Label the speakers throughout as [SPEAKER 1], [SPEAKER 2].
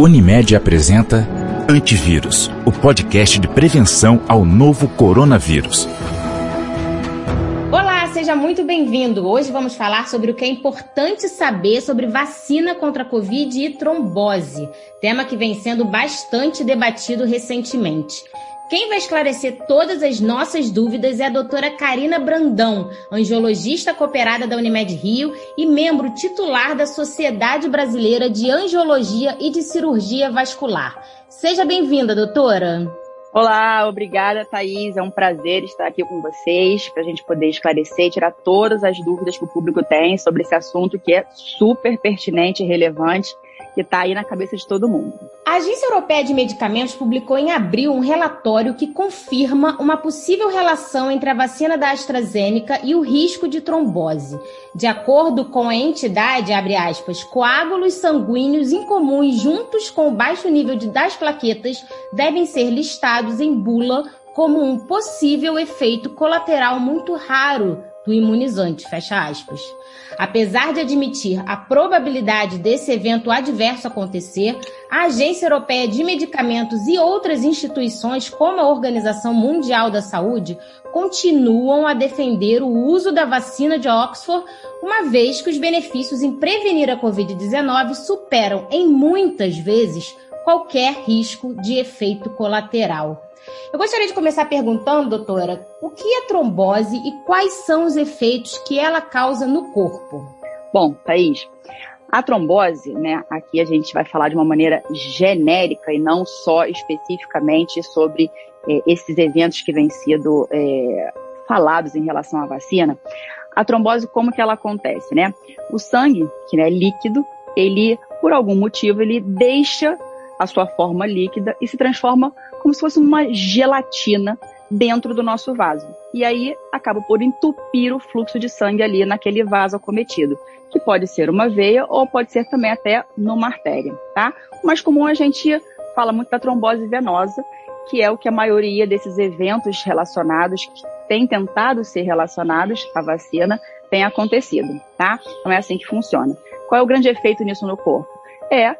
[SPEAKER 1] Unimed apresenta Antivírus, o podcast de prevenção ao novo coronavírus.
[SPEAKER 2] Olá, seja muito bem-vindo. Hoje vamos falar sobre o que é importante saber sobre vacina contra a Covid e trombose, tema que vem sendo bastante debatido recentemente. Quem vai esclarecer todas as nossas dúvidas é a doutora Karina Brandão, angiologista cooperada da Unimed Rio e membro titular da Sociedade Brasileira de Angiologia e de Cirurgia Vascular. Seja bem-vinda, doutora.
[SPEAKER 3] Olá, obrigada, Thaís. É um prazer estar aqui com vocês para a gente poder esclarecer e tirar todas as dúvidas que o público tem sobre esse assunto que é super pertinente e relevante que está aí na cabeça de todo mundo.
[SPEAKER 2] A Agência Europeia de Medicamentos publicou em abril um relatório que confirma uma possível relação entre a vacina da AstraZeneca e o risco de trombose. De acordo com a entidade, abre aspas, coágulos sanguíneos incomuns juntos com o baixo nível de, das plaquetas devem ser listados em bula como um possível efeito colateral muito raro do imunizante, fecha aspas. Apesar de admitir a probabilidade desse evento adverso acontecer, a Agência Europeia de Medicamentos e outras instituições, como a Organização Mundial da Saúde, continuam a defender o uso da vacina de Oxford, uma vez que os benefícios em prevenir a Covid-19 superam, em muitas vezes, qualquer risco de efeito colateral. Eu gostaria de começar perguntando, doutora, o que é trombose e quais são os efeitos que ela causa no corpo?
[SPEAKER 3] Bom, Thaís, a trombose, né, aqui a gente vai falar de uma maneira genérica e não só especificamente sobre é, esses eventos que vêm sido é, falados em relação à vacina. A trombose, como que ela acontece, né? O sangue, que é líquido, ele, por algum motivo, ele deixa a sua forma líquida e se transforma como se fosse uma gelatina dentro do nosso vaso. E aí acaba por entupir o fluxo de sangue ali naquele vaso acometido, que pode ser uma veia ou pode ser também até numa artéria, tá? O mais comum a gente fala muito da trombose venosa, que é o que a maioria desses eventos relacionados, que tem tentado ser relacionados à vacina, tem acontecido, tá? Então é assim que funciona. Qual é o grande efeito nisso no corpo? É, é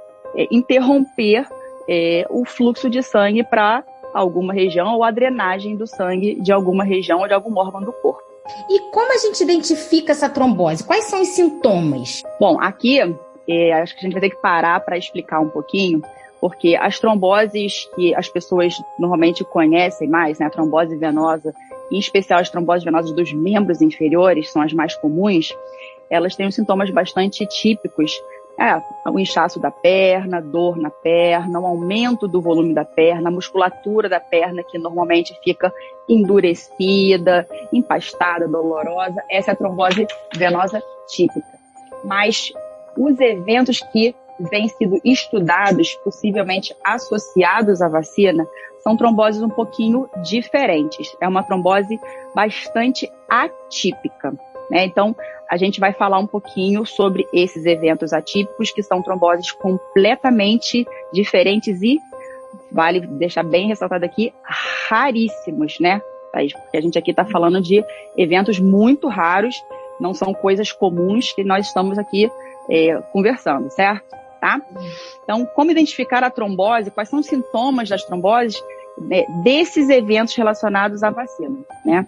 [SPEAKER 3] interromper é, o fluxo de sangue para alguma região ou a drenagem do sangue de alguma região ou de algum órgão do corpo.
[SPEAKER 2] E como a gente identifica essa trombose? Quais são os sintomas?
[SPEAKER 3] Bom, aqui é, acho que a gente vai ter que parar para explicar um pouquinho, porque as tromboses que as pessoas normalmente conhecem mais, né, a trombose venosa, em especial as tromboses venosas dos membros inferiores, são as mais comuns, elas têm os sintomas bastante típicos é, o inchaço da perna, dor na perna, um aumento do volume da perna, a musculatura da perna que normalmente fica endurecida, empastada, dolorosa. Essa é a trombose venosa típica. Mas os eventos que vêm sido estudados, possivelmente associados à vacina, são tromboses um pouquinho diferentes. É uma trombose bastante atípica. Né? Então, a gente vai falar um pouquinho sobre esses eventos atípicos, que são tromboses completamente diferentes e, vale deixar bem ressaltado aqui, raríssimos, né? Porque a gente aqui está falando de eventos muito raros, não são coisas comuns que nós estamos aqui é, conversando, certo? Tá? Então, como identificar a trombose? Quais são os sintomas das tromboses né, desses eventos relacionados à vacina, né?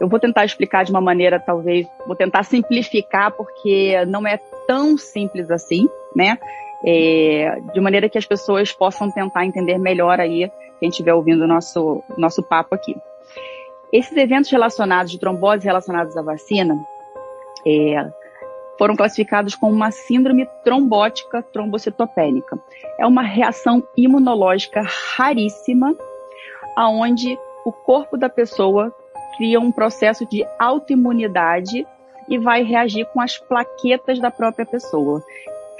[SPEAKER 3] Eu vou tentar explicar de uma maneira, talvez, vou tentar simplificar, porque não é tão simples assim, né? É, de maneira que as pessoas possam tentar entender melhor aí, quem estiver ouvindo o nosso, nosso papo aqui. Esses eventos relacionados de trombose relacionados à vacina é, foram classificados como uma síndrome trombótica trombocitopênica. É uma reação imunológica raríssima, aonde o corpo da pessoa cria um processo de autoimunidade e vai reagir com as plaquetas da própria pessoa,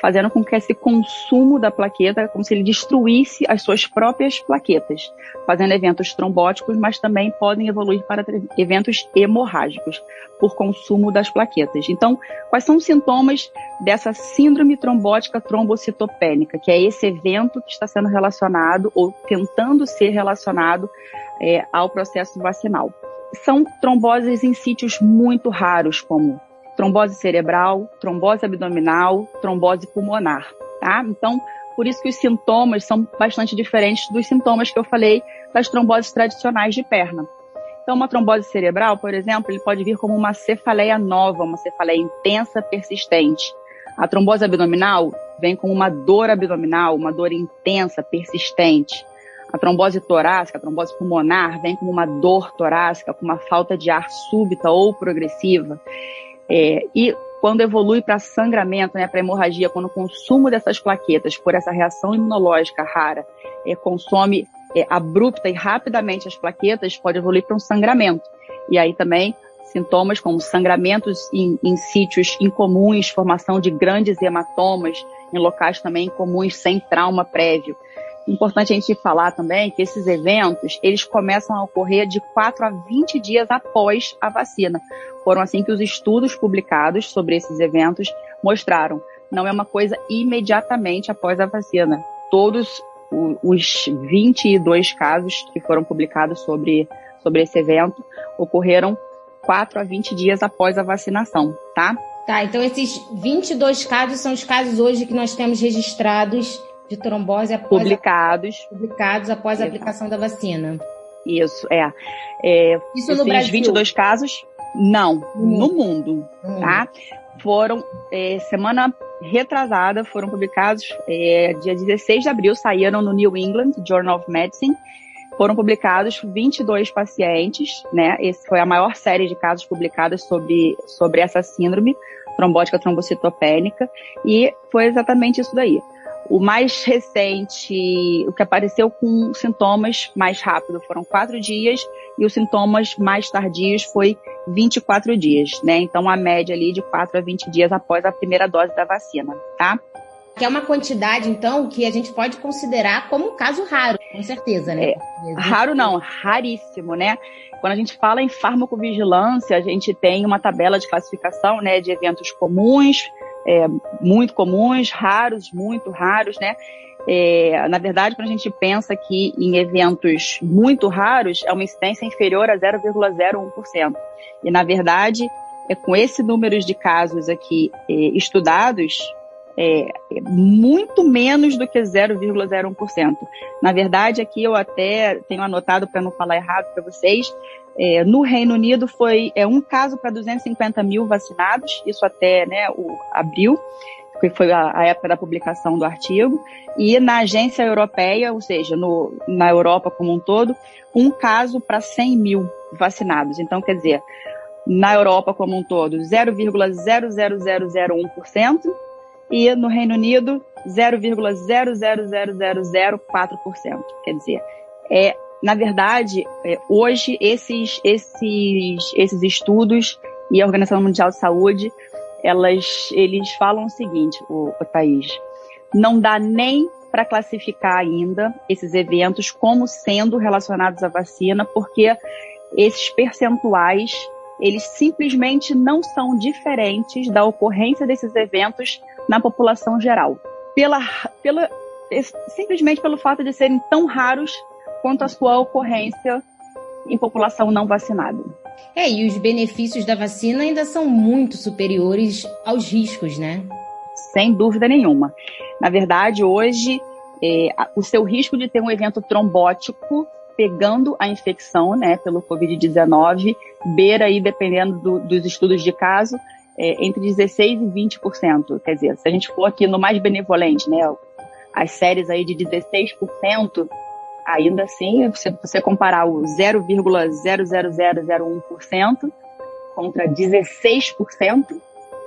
[SPEAKER 3] fazendo com que esse consumo da plaqueta, como se ele destruísse as suas próprias plaquetas, fazendo eventos trombóticos, mas também podem evoluir para eventos hemorrágicos por consumo das plaquetas. Então, quais são os sintomas dessa síndrome trombótica trombocitopênica, que é esse evento que está sendo relacionado ou tentando ser relacionado é, ao processo vacinal? são tromboses em sítios muito raros, como trombose cerebral, trombose abdominal, trombose pulmonar, tá? Então, por isso que os sintomas são bastante diferentes dos sintomas que eu falei das tromboses tradicionais de perna. Então, uma trombose cerebral, por exemplo, ele pode vir como uma cefaleia nova, uma cefaleia intensa, persistente. A trombose abdominal vem com uma dor abdominal, uma dor intensa, persistente. A trombose torácica, a trombose pulmonar, vem com uma dor torácica, com uma falta de ar súbita ou progressiva. É, e quando evolui para sangramento, né, para hemorragia, quando o consumo dessas plaquetas por essa reação imunológica rara é, consome é, abrupta e rapidamente as plaquetas, pode evoluir para um sangramento. E aí também sintomas como sangramentos em, em sítios incomuns, formação de grandes hematomas em locais também incomuns sem trauma prévio. Importante a gente falar também que esses eventos, eles começam a ocorrer de 4 a 20 dias após a vacina. Foram assim que os estudos publicados sobre esses eventos mostraram. Não é uma coisa imediatamente após a vacina. Todos os 22 casos que foram publicados sobre, sobre esse evento ocorreram 4 a 20 dias após a vacinação, tá?
[SPEAKER 2] Tá, então esses 22 casos são os casos hoje que nós temos registrados de trombose após
[SPEAKER 3] publicados,
[SPEAKER 2] a, publicados após a aplicação da vacina.
[SPEAKER 3] Isso, é. é Isso no Brasil? 22 casos, não, hum. no mundo, hum. tá? Foram, é, semana retrasada, foram publicados, é, dia 16 de abril, saíram no New England Journal of Medicine, foram publicados 22 pacientes, né? Esse foi a maior série de casos publicados sobre, sobre essa síndrome trombótica trombocitopênica e foi exatamente isso daí. O mais recente, o que apareceu com sintomas mais rápido foram quatro dias e os sintomas mais tardios foi 24 dias, né? Então a média ali de 4 a 20 dias após a primeira dose da vacina, tá?
[SPEAKER 2] Que é uma quantidade, então, que a gente pode considerar como um caso raro, com certeza, né?
[SPEAKER 3] É, raro não, raríssimo, né? Quando a gente fala em farmacovigilância, a gente tem uma tabela de classificação, né, de eventos comuns, é, muito comuns, raros, muito raros, né? É, na verdade, quando a gente pensa que em eventos muito raros, é uma incidência inferior a 0,01%. E, na verdade, é com esse número de casos aqui é, estudados, é, é muito menos do que 0,01%. Na verdade, aqui eu até tenho anotado para não falar errado para vocês, é, no Reino Unido foi é, um caso para 250 mil vacinados, isso até né, o abril, que foi a, a, época da publicação do artigo, e na agência europeia, ou seja, no, na Europa como um todo, um caso para 100 mil vacinados. Então, quer dizer, na Europa como um todo, 0,00001%, e no Reino Unido, 0,00004%. Quer dizer, é na verdade, é, hoje esses, esses, esses estudos e a Organização Mundial de Saúde, elas, eles falam o seguinte, o, o não dá nem para classificar ainda esses eventos como sendo relacionados à vacina, porque esses percentuais, eles simplesmente não são diferentes da ocorrência desses eventos na população geral. Pela, pela, simplesmente pelo fato de serem tão raros quanto à sua ocorrência em população não vacinada.
[SPEAKER 2] É, e os benefícios da vacina ainda são muito superiores aos riscos, né?
[SPEAKER 3] Sem dúvida nenhuma. Na verdade, hoje, é, o seu risco de ter um evento trombótico pegando a infecção, né, pelo Covid-19, beira aí, dependendo do, dos estudos de caso, é, entre 16% e 20%. Quer dizer, se a gente for aqui no mais benevolente, né, as séries aí de 16%, ainda assim, se você comparar o 0,00001% contra 16%,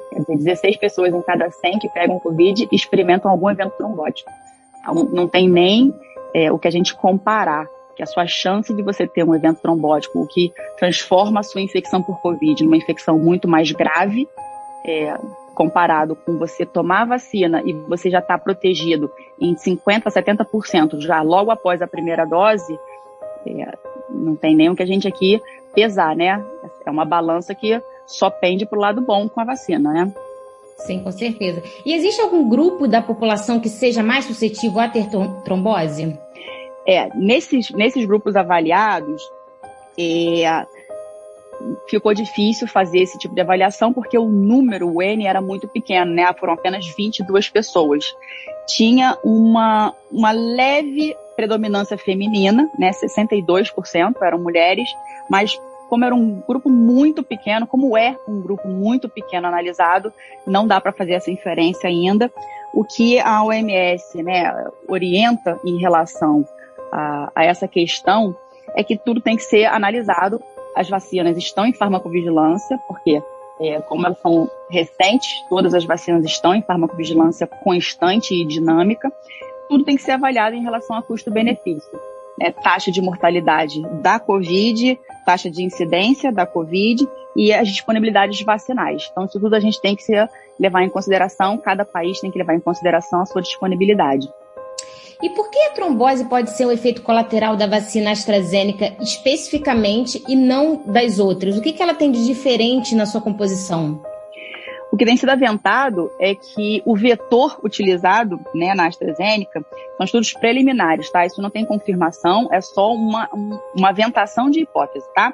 [SPEAKER 3] quer dizer, 16 pessoas em cada 100 que pegam Covid experimentam algum evento trombótico. Então, não tem nem é, o que a gente comparar, que a sua chance de você ter um evento trombótico, o que transforma a sua infecção por Covid numa infecção muito mais grave, é, comparado com você tomar a vacina e você já está protegido em 50%, 70% já logo após a primeira dose, é, não tem nem o que a gente aqui pesar, né? É uma balança que só pende para o lado bom com a vacina, né?
[SPEAKER 2] Sim, com certeza. E existe algum grupo da população que seja mais suscetível a ter trombose?
[SPEAKER 3] É, nesses, nesses grupos avaliados, é, ficou difícil fazer esse tipo de avaliação porque o número, o N, era muito pequeno, né? Foram apenas 22 pessoas. tinha uma, uma leve predominância feminina, né? 62% eram mulheres, mas como era um grupo muito pequeno, como é um grupo muito pequeno analisado, não dá para fazer essa inferência ainda. O que a OMS né, orienta em relação a, a essa questão é que tudo tem que ser analisado. As vacinas estão em farmacovigilância, porque é, como elas são recentes, todas as vacinas estão em farmacovigilância constante e dinâmica. Tudo tem que ser avaliado em relação a custo-benefício. É, taxa de mortalidade da Covid, taxa de incidência da Covid e as disponibilidades vacinais. Então, isso tudo a gente tem que ser, levar em consideração, cada país tem que levar em consideração a sua disponibilidade.
[SPEAKER 2] E por que a trombose pode ser um efeito colateral da vacina AstraZeneca especificamente e não das outras? O que, que ela tem de diferente na sua composição?
[SPEAKER 3] O que tem sido aventado é que o vetor utilizado né, na AstraZeneca são estudos preliminares, tá? Isso não tem confirmação, é só uma, uma aventação de hipótese, tá?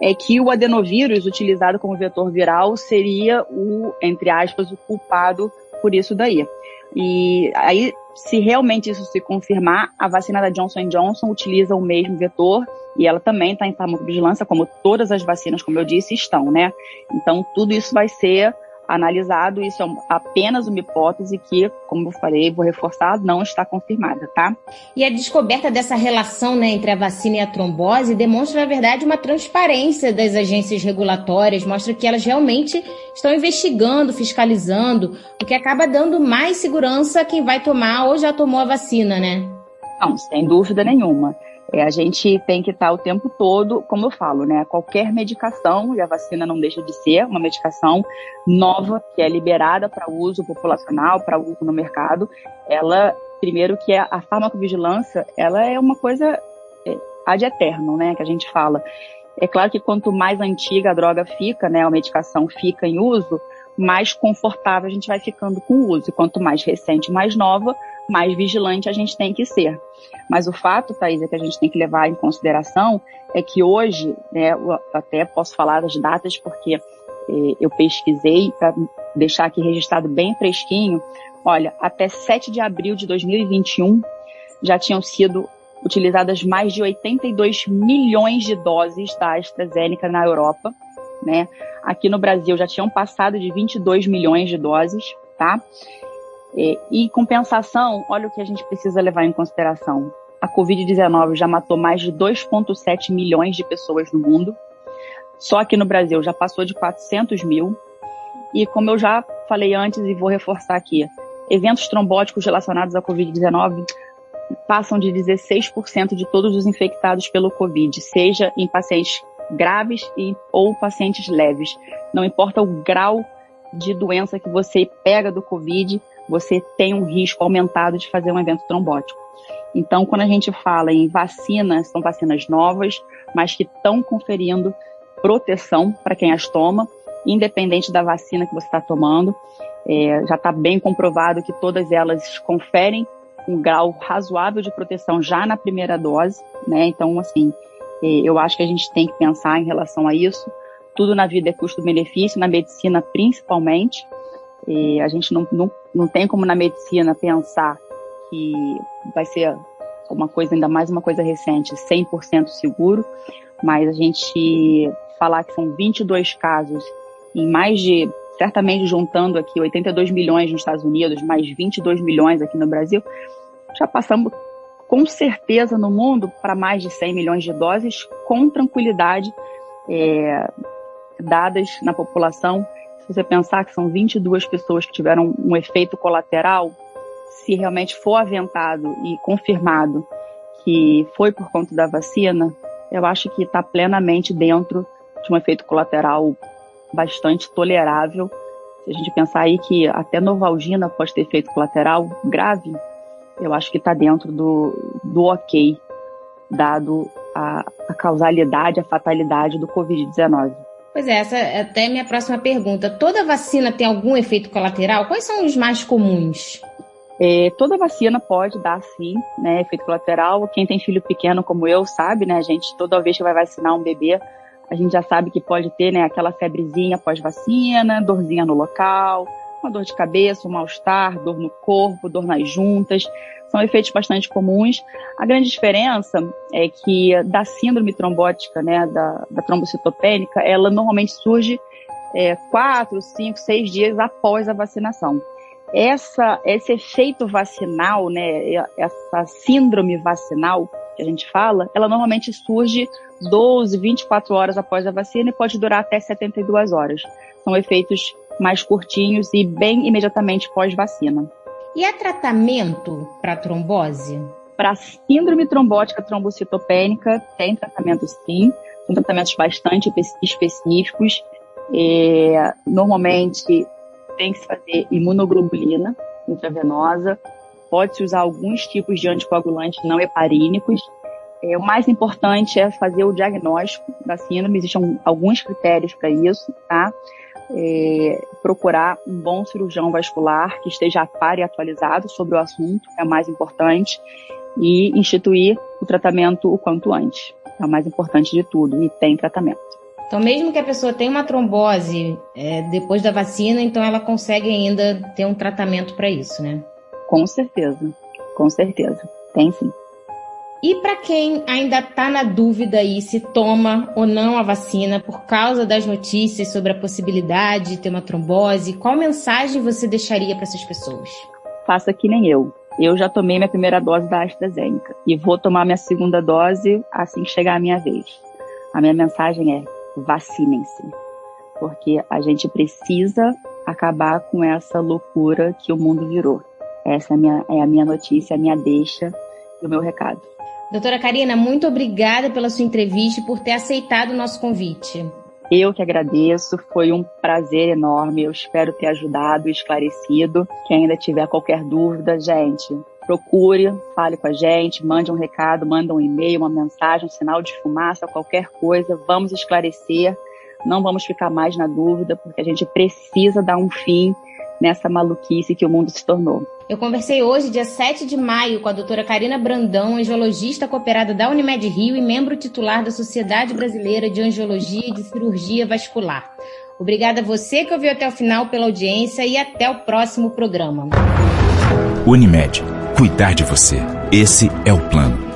[SPEAKER 3] É que o adenovírus utilizado como vetor viral seria o, entre aspas, o culpado por isso daí. E aí, se realmente isso se confirmar, a vacina da Johnson Johnson utiliza o mesmo vetor e ela também está em farmacovigilância, como todas as vacinas, como eu disse, estão, né? Então, tudo isso vai ser analisado, isso é apenas uma hipótese que, como eu falei, vou reforçar, não está confirmada, tá?
[SPEAKER 2] E a descoberta dessa relação né, entre a vacina e a trombose demonstra, na verdade, uma transparência das agências regulatórias, mostra que elas realmente estão investigando, fiscalizando, o que acaba dando mais segurança a quem vai tomar ou já tomou a vacina, né?
[SPEAKER 3] Não, sem dúvida nenhuma. É, a gente tem que estar o tempo todo, como eu falo, né? Qualquer medicação, e a vacina não deixa de ser uma medicação nova, que é liberada para uso populacional, para uso no mercado, ela, primeiro que é a farmacovigilância, ela é uma coisa é, ad eterno, né? Que a gente fala. É claro que quanto mais antiga a droga fica, né? A medicação fica em uso, mais confortável a gente vai ficando com o uso. E quanto mais recente, mais nova, mais vigilante a gente tem que ser. Mas o fato, Thaís, é que a gente tem que levar em consideração é que hoje, né, eu até posso falar das datas porque eh, eu pesquisei para deixar aqui registrado bem fresquinho. Olha, até 7 de abril de 2021 já tinham sido utilizadas mais de 82 milhões de doses da AstraZeneca na Europa, né? Aqui no Brasil já tinham passado de 22 milhões de doses, tá? E, em compensação, olha o que a gente precisa levar em consideração. A Covid-19 já matou mais de 2,7 milhões de pessoas no mundo. Só aqui no Brasil já passou de 400 mil. E como eu já falei antes e vou reforçar aqui, eventos trombóticos relacionados à Covid-19 passam de 16% de todos os infectados pelo Covid, seja em pacientes graves e, ou pacientes leves. Não importa o grau de doença que você pega do Covid, você tem um risco aumentado de fazer um evento trombótico. Então, quando a gente fala em vacinas, são vacinas novas, mas que estão conferindo proteção para quem as toma, independente da vacina que você está tomando. É, já está bem comprovado que todas elas conferem um grau razoável de proteção já na primeira dose, né? Então, assim, é, eu acho que a gente tem que pensar em relação a isso. Tudo na vida é custo-benefício, na medicina principalmente. E a gente não, não, não tem como na medicina pensar que vai ser uma coisa, ainda mais uma coisa recente, 100% seguro, mas a gente falar que são 22 casos em mais de, certamente juntando aqui 82 milhões nos Estados Unidos, mais 22 milhões aqui no Brasil, já passamos com certeza no mundo para mais de 100 milhões de doses com tranquilidade é, dadas na população se você pensar que são 22 pessoas que tiveram um efeito colateral, se realmente for aventado e confirmado que foi por conta da vacina, eu acho que está plenamente dentro de um efeito colateral bastante tolerável. Se a gente pensar aí que até Novalgina pode ter efeito colateral grave, eu acho que está dentro do, do ok, dado a, a causalidade, a fatalidade do Covid-19.
[SPEAKER 2] Pois é, essa é até minha próxima pergunta. Toda vacina tem algum efeito colateral? Quais são os mais comuns?
[SPEAKER 3] É, toda vacina pode dar sim, né, efeito colateral. Quem tem filho pequeno como eu sabe, né, gente, toda vez que vai vacinar um bebê, a gente já sabe que pode ter, né, aquela febrezinha pós-vacina, dorzinha no local, uma dor de cabeça, um mal-estar, dor no corpo, dor nas juntas. São efeitos bastante comuns. A grande diferença é que da síndrome trombótica, né, da, da trombocitopênica, ela normalmente surge é, quatro, cinco, seis dias após a vacinação. Essa, esse efeito vacinal, né, essa síndrome vacinal que a gente fala, ela normalmente surge 12, 24 horas após a vacina e pode durar até 72 horas. São efeitos mais curtinhos e bem imediatamente pós-vacina.
[SPEAKER 2] E há tratamento para trombose?
[SPEAKER 3] Para síndrome trombótica trombocitopênica, tem tratamento sim. São tratamentos bastante específicos. É, normalmente tem que se fazer imunoglobulina intravenosa. Pode-se usar alguns tipos de anticoagulantes não heparínicos. É, o mais importante é fazer o diagnóstico da síndrome. Existem alguns critérios para isso, tá? É, procurar um bom cirurgião vascular que esteja a par e atualizado sobre o assunto, é o mais importante, e instituir o tratamento o quanto antes. É o mais importante de tudo, e tem tratamento.
[SPEAKER 2] Então, mesmo que a pessoa tenha uma trombose é, depois da vacina, então ela consegue ainda ter um tratamento para isso, né?
[SPEAKER 3] Com certeza, com certeza. Tem sim.
[SPEAKER 2] E para quem ainda está na dúvida aí se toma ou não a vacina por causa das notícias sobre a possibilidade de ter uma trombose, qual mensagem você deixaria para essas pessoas?
[SPEAKER 3] Faça que nem eu. Eu já tomei minha primeira dose da AstraZeneca e vou tomar minha segunda dose assim que chegar a minha vez. A minha mensagem é vacinem-se, porque a gente precisa acabar com essa loucura que o mundo virou. Essa é a minha, é a minha notícia, a minha deixa e o meu recado.
[SPEAKER 2] Doutora Karina, muito obrigada pela sua entrevista e por ter aceitado o nosso convite.
[SPEAKER 3] Eu que agradeço, foi um prazer enorme. Eu espero ter ajudado, esclarecido. Quem ainda tiver qualquer dúvida, gente, procure, fale com a gente, mande um recado, manda um e-mail, uma mensagem, um sinal de fumaça, qualquer coisa. Vamos esclarecer. Não vamos ficar mais na dúvida, porque a gente precisa dar um fim nessa maluquice que o mundo se tornou.
[SPEAKER 2] Eu conversei hoje, dia 7 de maio, com a doutora Karina Brandão, angiologista cooperada da Unimed Rio e membro titular da Sociedade Brasileira de Angiologia e de Cirurgia Vascular. Obrigada a você que ouviu até o final pela audiência e até o próximo programa.
[SPEAKER 1] Unimed. Cuidar de você. Esse é o plano.